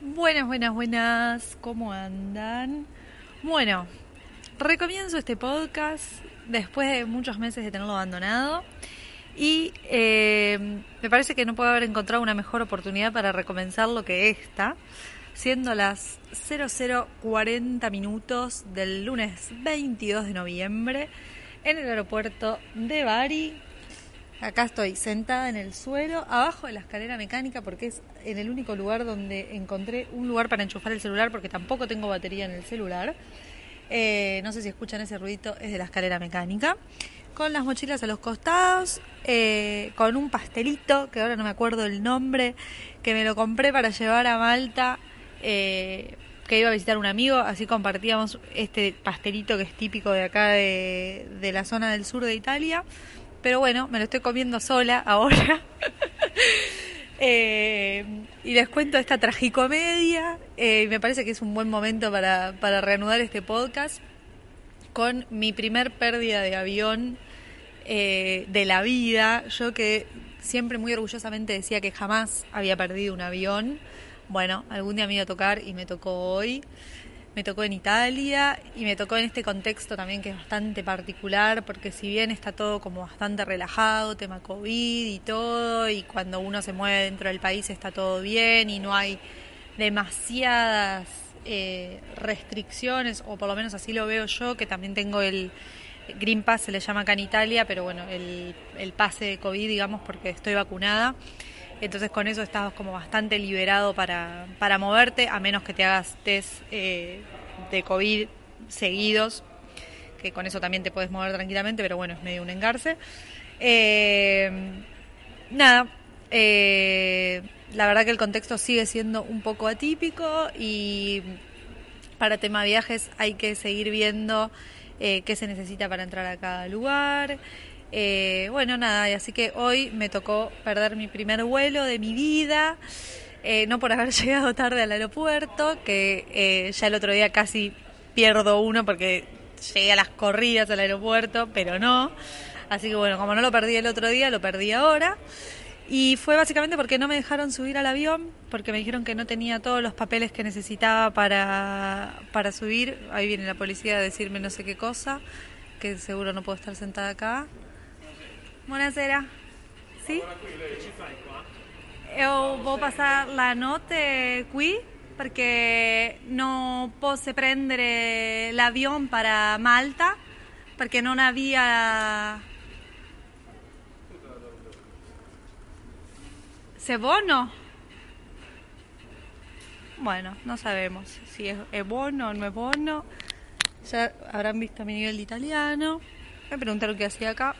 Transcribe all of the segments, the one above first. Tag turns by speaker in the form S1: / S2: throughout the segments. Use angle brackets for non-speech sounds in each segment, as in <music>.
S1: Buenas, buenas, buenas. ¿Cómo andan? Bueno, recomienzo este podcast después de muchos meses de tenerlo abandonado. Y eh, me parece que no puedo haber encontrado una mejor oportunidad para recomenzar que esta, siendo las 0040 minutos del lunes 22 de noviembre en el aeropuerto de Bari, Acá estoy sentada en el suelo, abajo de la escalera mecánica, porque es en el único lugar donde encontré un lugar para enchufar el celular, porque tampoco tengo batería en el celular. Eh, no sé si escuchan ese ruidito, es de la escalera mecánica. Con las mochilas a los costados, eh, con un pastelito, que ahora no me acuerdo el nombre, que me lo compré para llevar a Malta, eh, que iba a visitar un amigo, así compartíamos este pastelito que es típico de acá de, de la zona del sur de Italia. Pero bueno, me lo estoy comiendo sola ahora. <laughs> Eh, y les cuento esta tragicomedia. Eh, me parece que es un buen momento para, para reanudar este podcast con mi primer pérdida de avión eh, de la vida. Yo que siempre muy orgullosamente decía que jamás había perdido un avión. Bueno, algún día me iba a tocar y me tocó hoy me tocó en Italia y me tocó en este contexto también que es bastante particular porque si bien está todo como bastante relajado, tema COVID y todo, y cuando uno se mueve dentro del país está todo bien y no hay demasiadas eh, restricciones, o por lo menos así lo veo yo, que también tengo el Green Pass, se le llama acá en Italia, pero bueno, el, el pase de COVID, digamos, porque estoy vacunada. Entonces con eso estás como bastante liberado para, para moverte, a menos que te hagas test eh, de COVID seguidos, que con eso también te puedes mover tranquilamente, pero bueno, es medio un engarce. Eh, nada, eh, la verdad que el contexto sigue siendo un poco atípico y para tema viajes hay que seguir viendo qué se necesita para entrar a cada lugar. Eh, bueno, nada, y así que hoy me tocó perder mi primer vuelo de mi vida, eh, no por haber <laughs> llegado tarde al aeropuerto, que eh, ya el otro día casi pierdo uno porque llegué a las corridas al aeropuerto, pero no. Así que bueno, como no lo perdí el otro día, lo perdí ahora. Y fue básicamente porque no me dejaron subir al avión, porque me dijeron que no tenía todos los papeles que necesitaba para, para subir. Ahí viene la policía a decirme no sé qué cosa, que seguro no puedo estar sentada acá. Buonasera. Sì? Io voglio passare la notte qui perché non posso prendere l'avion per Malta perché non había... ¿Se bono? Bueno, no sabemos si es, es bono o no es bono. Ya habrán visto mi nivel de italiano. Me preguntaron qué hacía acá.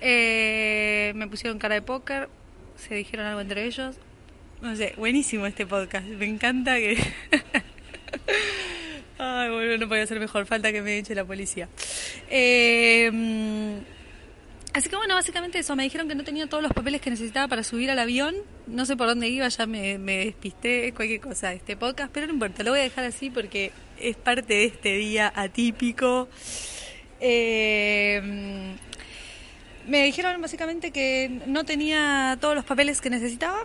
S1: Eh, me pusieron cara de póker, se dijeron algo entre ellos. No sé, buenísimo este podcast. Me encanta que. <laughs> Ay, bueno, no podía ser mejor. Falta que me eche la policía. Eh, así que bueno, básicamente eso. Me dijeron que no tenía todos los papeles que necesitaba para subir al avión. No sé por dónde iba, ya me, me despisté, cualquier cosa este podcast. Pero no importa, lo voy a dejar así porque es parte de este día atípico. Eh, me dijeron básicamente que no tenía todos los papeles que necesitaba,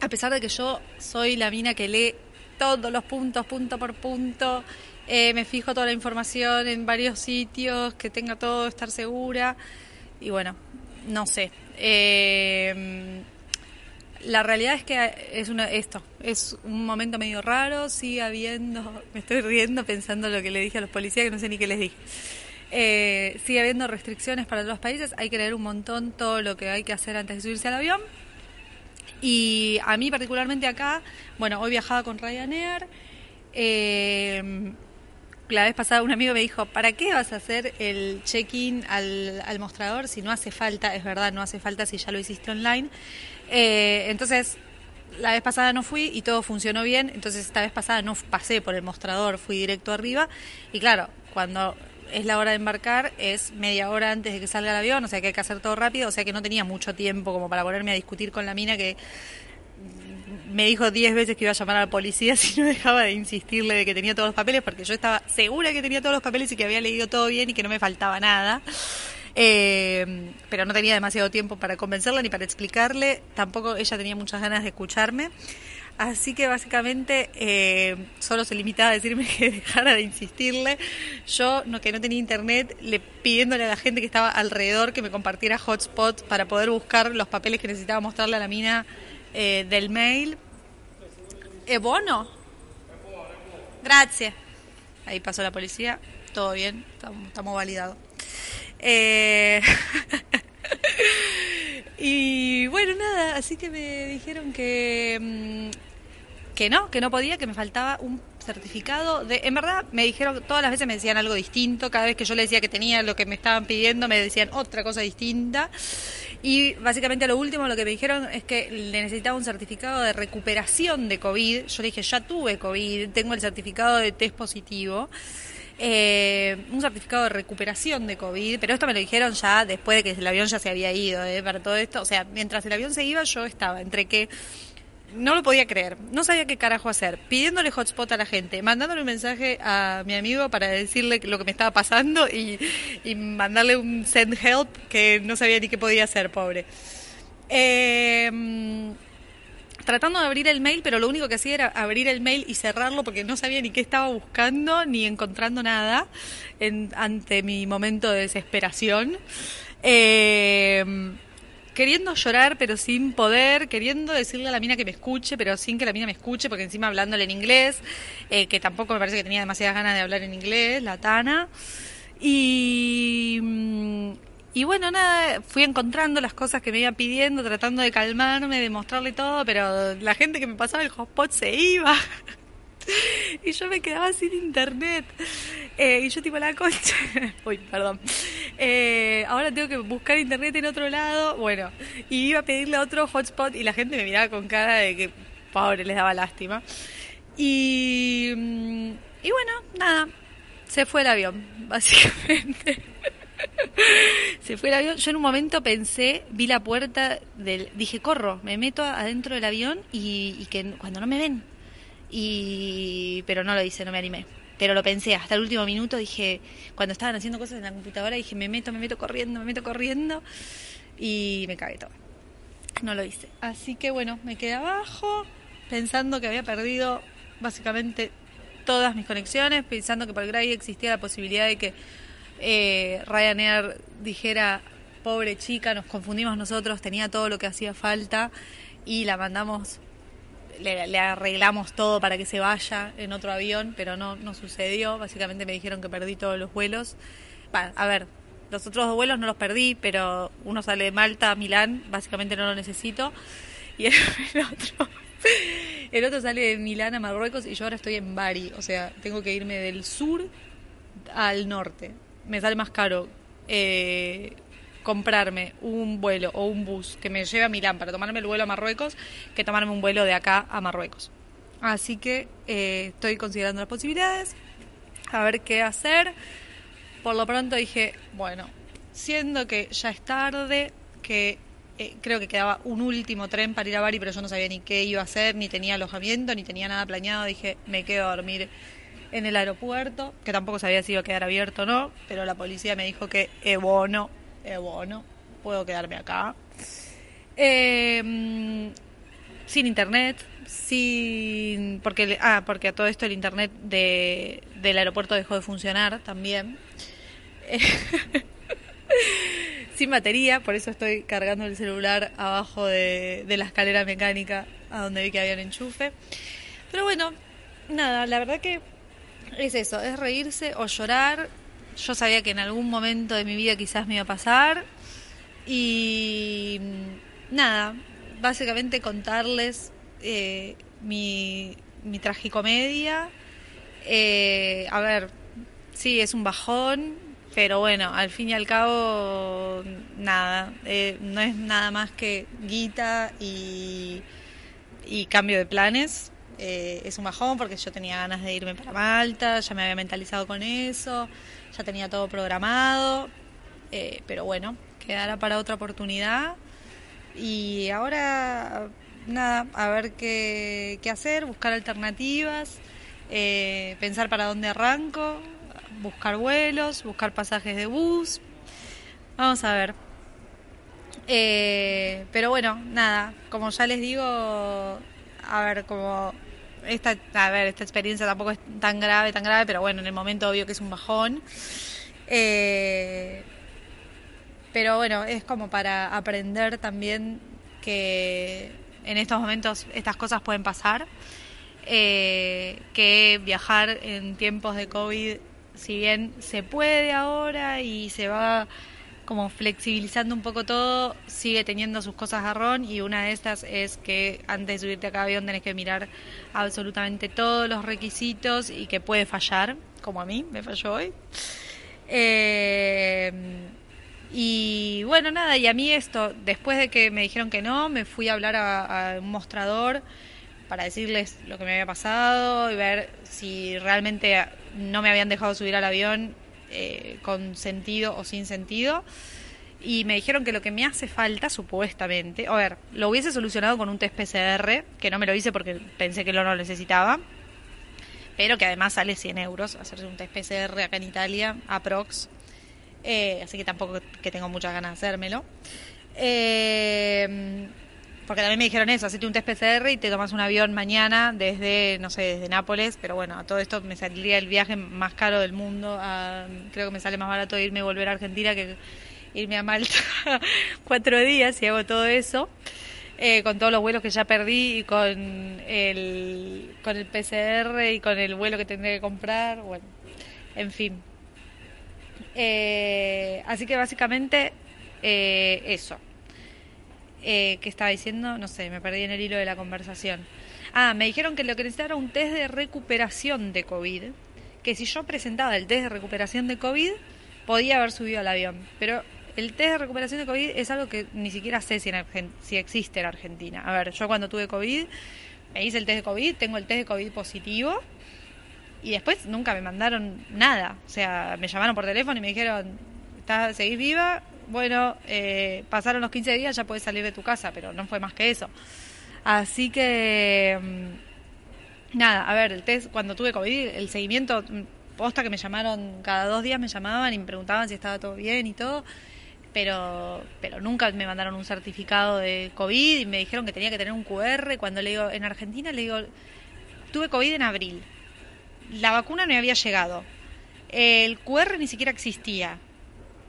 S1: a pesar de que yo soy la mina que lee todos los puntos, punto por punto, eh, me fijo toda la información en varios sitios, que tenga todo, estar segura, y bueno, no sé. Eh, la realidad es que es una, esto, es un momento medio raro, sigue habiendo, me estoy riendo pensando lo que le dije a los policías, que no sé ni qué les dije. Eh, sigue habiendo restricciones para los países, hay que leer un montón todo lo que hay que hacer antes de subirse al avión. Y a mí particularmente acá, bueno, hoy viajaba con Ryanair. Eh, la vez pasada un amigo me dijo, ¿para qué vas a hacer el check-in al, al, mostrador si no hace falta? Es verdad, no hace falta si ya lo hiciste online. Eh, entonces, la vez pasada no fui y todo funcionó bien, entonces esta vez pasada no pasé por el mostrador, fui directo arriba. Y claro, cuando es la hora de embarcar, es media hora antes de que salga el avión, o sea que hay que hacer todo rápido, o sea que no tenía mucho tiempo como para ponerme a discutir con la mina que me dijo diez veces que iba a llamar a la policía <laughs> si no dejaba de insistirle de que tenía todos los papeles, porque yo estaba segura que tenía todos los papeles y que había leído todo bien y que no me faltaba nada. Eh, pero no tenía demasiado tiempo para convencerla ni para explicarle, tampoco ella tenía muchas ganas de escucharme. Así que básicamente eh, solo se limitaba a decirme que <laughs> dejara de insistirle. Yo, que no tenía internet, le pidiéndole a la gente que estaba alrededor que me compartiera hotspot para poder buscar los papeles que necesitaba mostrarle a la mina eh, del mail. ¿Es bono? Gracias. Ahí pasó la policía. Todo bien, estamos, estamos validados. Eh... <laughs> y bueno, nada, así que me dijeron que mm, que no, que no podía, que me faltaba un certificado de... En verdad me dijeron, todas las veces me decían algo distinto, cada vez que yo le decía que tenía lo que me estaban pidiendo, me decían otra cosa distinta. Y básicamente lo último, lo que me dijeron es que le necesitaba un certificado de recuperación de COVID. Yo le dije, ya tuve COVID, tengo el certificado de test positivo. Eh, un certificado de recuperación de COVID, pero esto me lo dijeron ya después de que el avión ya se había ido, eh, para todo esto. O sea, mientras el avión se iba, yo estaba entre que no lo podía creer, no sabía qué carajo hacer, pidiéndole hotspot a la gente, mandándole un mensaje a mi amigo para decirle lo que me estaba pasando y, mandarle un send help que no sabía ni qué podía hacer, pobre. Em, tratando de abrir el mail, pero lo único que hacía era abrir el mail y cerrarlo porque no sabía ni qué estaba buscando ni encontrando nada ante mi momento de desesperación. Eh, queriendo llorar pero sin poder, queriendo decirle a la mina que me escuche pero sin que la mina me escuche, porque encima hablándole en inglés, eh, que tampoco me parece que tenía demasiadas ganas de hablar en inglés, la Tana. Y, mm, y bueno, nada, fui encontrando las cosas que me iban pidiendo, tratando de calmarme, de mostrarle todo, pero la gente que me pasaba el hotspot se iba. <laughs> y yo me quedaba sin internet. Eh, y yo tipo la concha. <laughs> Uy, perdón. Eh, ahora tengo que buscar internet en otro lado. Bueno, y iba a pedirle otro hotspot y la gente me miraba con cara de que pobre, les daba lástima. Y, mm, y bueno, nada, se fue el avión, <laughs> básicamente. se fue el avión. Yo en un momento pensé, vi la puerta del. Dije, corro, me meto adentro del avión y, y que cuando no me ven y pero no lo hice, no me animé. Pero lo pensé hasta el último minuto, dije, cuando estaban haciendo cosas en la computadora, dije, me meto, me meto corriendo, me meto corriendo y me cagué todo. No lo hice. Así que bueno, me quedé abajo pensando que había perdido básicamente todas mis conexiones, pensando que por Gray existía la posibilidad de que eh, Ryanair dijera, pobre chica, nos confundimos nosotros, tenía todo lo que hacía falta y la mandamos le, arreglamos todo para que se vaya en otro avión, pero no, no sucedió. Básicamente me dijeron que perdí todos los vuelos. a ver, los otros dos vuelos no los perdí, pero uno sale de Malta a Milán, básicamente no lo necesito. Y <laughs> el, otro, el otro sale de Milán a Marruecos y yo ahora estoy en Bari. O sea, tengo que irme del sur al norte. Me sale más caro. Eh, comprarme un vuelo o un bus que me lleve a Milán para tomarme el vuelo a Marruecos que tomarme un vuelo de acá a Marruecos. Así que eh, estoy considerando las posibilidades, a ver qué hacer. Por lo pronto dije, bueno, siendo que ya es tarde, que eh, creo que quedaba un último tren para ir a Bari, pero yo no sabía ni qué iba a hacer, ni tenía alojamiento, ni tenía nada planeado, dije, me quedo a dormir en el aeropuerto, que tampoco sabía si iba a quedar abierto o no, pero la policía me dijo que eh, bueno, eh, bueno, puedo quedarme acá. Em, sin internet, sin porque ah, porque a todo esto el internet de, del aeropuerto dejó de funcionar también. <laughs> sin batería, por eso estoy cargando el celular abajo de, de la escalera mecánica a donde vi que había un enchufe. Pero bueno, nada, la verdad que es eso, es reírse o llorar yo sabía que en algún momento de mi vida quizás me iba a pasar. Y nada, básicamente contarles eh, mi, mi tragicomedia. Eh, a ver, sí, es un bajón, pero bueno, al fin y al cabo, nada, eh, no es nada más que guita y, y cambio de planes. es un bajón porque yo tenía ganas de irme para Malta, ya me había mentalizado con eso ya tenía todo programado, eh, pero bueno, quedará para otra oportunidad. Y ahora, nada, a ver qué, qué hacer, buscar alternativas, eh, pensar para dónde arranco, buscar vuelos, buscar pasajes de bus. Vamos a ver. Eh, pero bueno, nada, como ya les digo, a ver, como esta, a ver, esta experiencia tampoco es tan grave, tan grave, pero bueno, en el momento obvio que es un bajón. Eh, pero bueno, es como para aprender también que en estos momentos estas cosas pueden pasar, eh, que viajar en tiempos de COVID, si bien se puede ahora y se va como flexibilizando un poco todo, sigue teniendo sus cosas garrón y una de estas es que antes de subirte a cada avión tenés que mirar absolutamente todos los requisitos y que puede fallar, como a mí me falló hoy. Eh, y bueno, nada, y a mí esto, después de que me dijeron que no, me fui a hablar a, un mostrador para decirles lo que me había pasado y ver si realmente no me habían dejado subir al avión eh, con sentido o sin sentido. Y me dijeron que lo que me hace falta, supuestamente, a ver, lo hubiese solucionado con un test PCR, que no me lo hice porque pensé que lo no necesitaba, pero que además sale 100 euros hacerse un test PCR acá en Italia, aprox. Eh, así que tampoco que tengo muchas ganas de hacérmelo. Eh, porque también me dijeron eso, hacete un test PCR y te tomas un avión mañana desde, no sé, desde Nápoles, pero bueno, a todo esto me saldría el viaje más caro del mundo, creo que me sale más barato irme y volver a Argentina que irme a Malta <laughs> cuatro días y hago todo eso. Eh, con todos los vuelos que ya perdí y con el, con el PCR y con el vuelo que tendré que comprar, bueno, en fin. Eh, así que básicamente eh, eso eh, que estaba diciendo, no sé, me perdí en el hilo de la conversación. Ah, me dijeron que lo que necesitaba era un test de recuperación de COVID, que si yo presentaba el test de recuperación de COVID, podía haber subido al avión. Pero el test de recuperación de COVID es algo que ni siquiera sé si, en si existe en Argentina. A ver, yo cuando tuve COVID, me hice el test de COVID, tengo el test de COVID positivo, y después nunca me mandaron nada. O sea, me llamaron por teléfono y me dijeron, ¿Estás, ¿seguís viva? Bueno, eh, pasaron los 15 días, ya puedes salir de tu casa, pero no fue más que eso. Así que, mm, nada, a ver, el test, cuando tuve COVID, el seguimiento, mm, posta que me llamaron, cada dos días me llamaban y me preguntaban si estaba todo bien y todo, pero, pero nunca me mandaron un certificado de COVID y me dijeron que tenía que tener un QR. Cuando le digo, en Argentina le digo, tuve COVID en abril, la vacuna no había llegado, el QR ni siquiera existía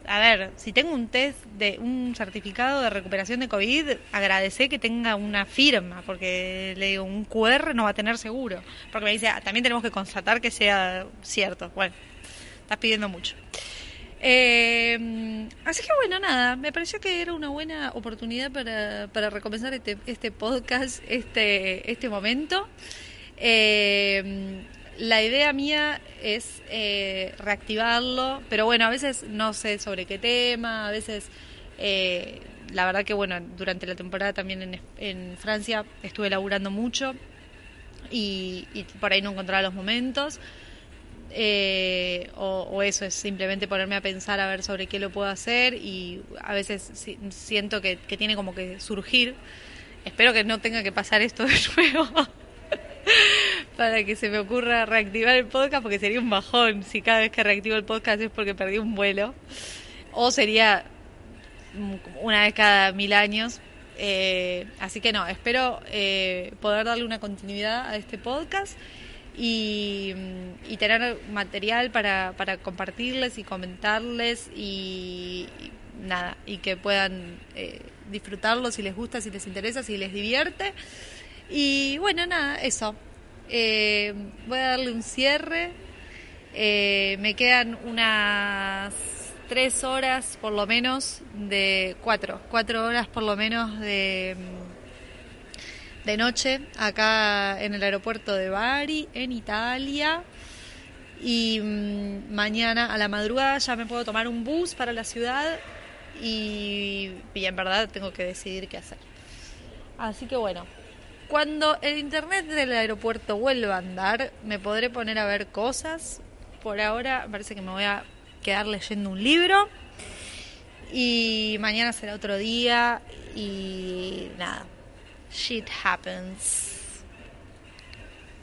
S1: a ver, si tengo un test de un certificado de recuperación de COVID, agradecé que tenga una firma, porque le digo, un QR no va a tener seguro. Porque me dice, ah, también tenemos que constatar que sea cierto. Bueno, estás pidiendo mucho. Eh, así que bueno, nada, me pareció que era una buena oportunidad para, para recomenzar este, este podcast, este, este momento. Eh, la idea mía es eh, reactivarlo, pero bueno, a veces no sé sobre qué tema, a veces eh, la verdad que bueno, durante la temporada también en, en Francia estuve laburando mucho y, por ahí no encontraba los momentos. Eh, o, eso es simplemente ponerme a pensar a ver sobre qué lo puedo hacer y a veces siento que, que tiene como que surgir. Espero que no tenga que pasar esto de <laughs> nuevo para que se me ocurra reactivar el podcast, porque sería un bajón si cada vez que reactivo el podcast es porque perdí un vuelo. O sería una vez cada mil años. Eh, así que no, espero eh, poder darle una continuidad a este podcast y, tener material para, para, compartirles y comentarles y, nada, y que puedan eh, disfrutarlo si les gusta, si les interesa, si les divierte. Y bueno, nada, eso. Eh, voy a darle un cierre. Eh, me quedan unas tres horas por lo menos de cuatro, cuatro horas por lo menos de, de noche acá en el aeropuerto de Bari, en Italia. Y mm, mañana a la madrugada ya me puedo tomar un bus para la ciudad y, y en verdad tengo que decidir qué hacer. Así que bueno, cuando el internet del aeropuerto vuelva a andar, me podré poner a ver cosas. Por ahora parece que me voy a quedar leyendo un libro. Y mañana será otro día. Y nada, shit happens.